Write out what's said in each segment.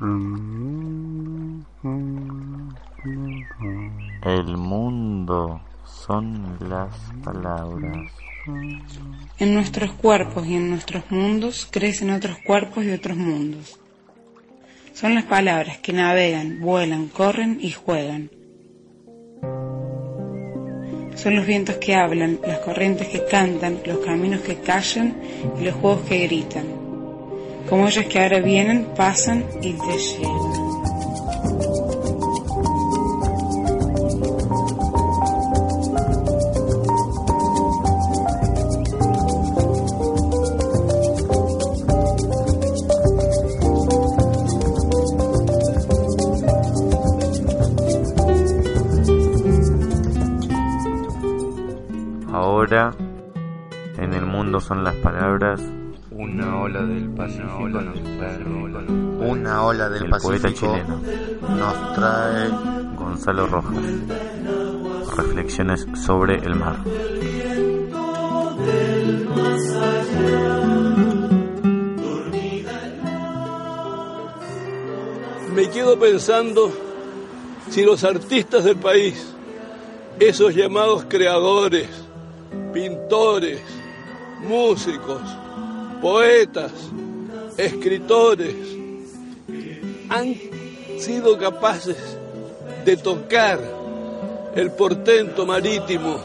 El mundo son las palabras. En nuestros cuerpos y en nuestros mundos crecen otros cuerpos y otros mundos. Son las palabras que navegan, vuelan, corren y juegan. Son los vientos que hablan, las corrientes que cantan, los caminos que callan y los juegos que gritan. Como ellos que ahora vienen, pasan y te llegan. Ahora, en el mundo son las palabras. Una ola del Pacífico, Una ola del el poeta chileno nos trae Gonzalo Rojas. Reflexiones sobre el mar. Me quedo pensando si los artistas del país, esos llamados creadores, pintores, músicos, poetas, escritores, han sido capaces de tocar el portento marítimo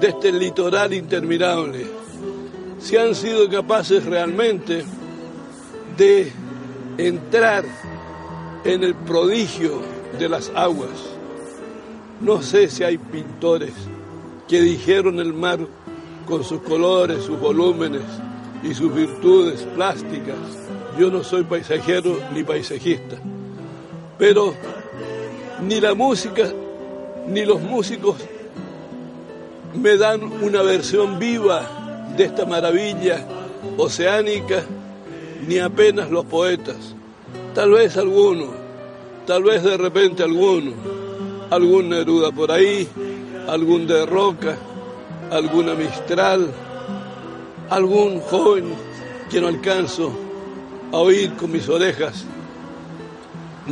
de este litoral interminable, si han sido capaces realmente de entrar en el prodigio de las aguas. No sé si hay pintores que dijeron el mar con sus colores, sus volúmenes y sus virtudes plásticas. Yo no soy paisajero ni paisajista, pero ni la música ni los músicos me dan una versión viva de esta maravilla oceánica, ni apenas los poetas. Tal vez alguno, tal vez de repente alguno, algún Neruda por ahí, algún de Roca, alguna Mistral, algún joven que no alcanzo a oír con mis orejas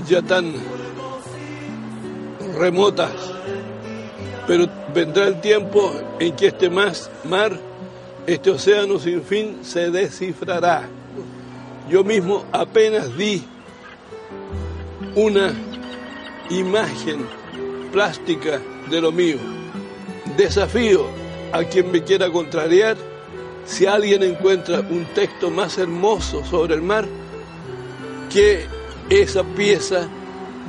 ya tan remotas, pero vendrá el tiempo en que este mar, este océano sin fin se descifrará. Yo mismo apenas di una imagen plástica de lo mío. Desafío a quien me quiera contrariar si alguien encuentra un texto más hermoso sobre el mar que esa pieza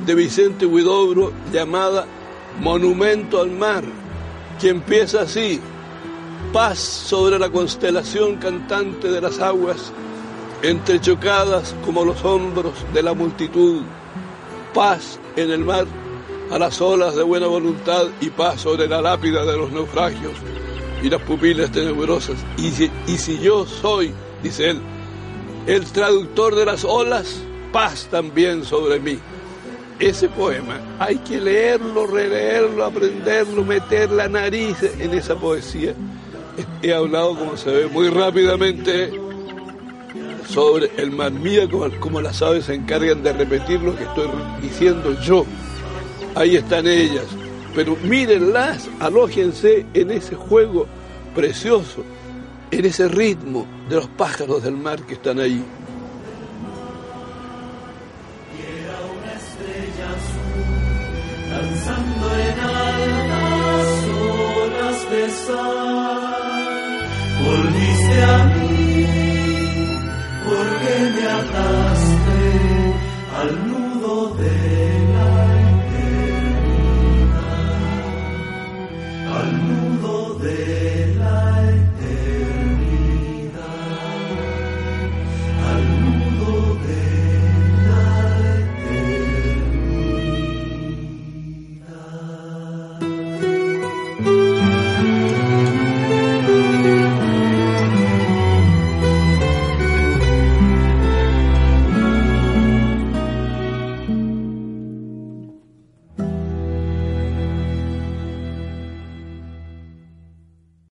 de Vicente Huidobro llamada Monumento al Mar, que empieza así, paz sobre la constelación cantante de las aguas, entrechocadas como los hombros de la multitud, paz en el mar a las olas de buena voluntad y paz sobre la lápida de los naufragios y las pupilas tenebrosas. Y si, y si yo soy, dice él, el traductor de las olas, paz también sobre mí. Ese poema hay que leerlo, releerlo, aprenderlo, meter la nariz en esa poesía. He hablado, como se ve, muy rápidamente sobre el mar. Mira como, como las aves se encargan de repetir lo que estoy diciendo yo. Ahí están ellas. Pero mírenlas, alójense en ese juego precioso, en ese ritmo de los pájaros del mar que están ahí. danzando en altas olas de sal. Volviste a mí, porque me ataste al nudo de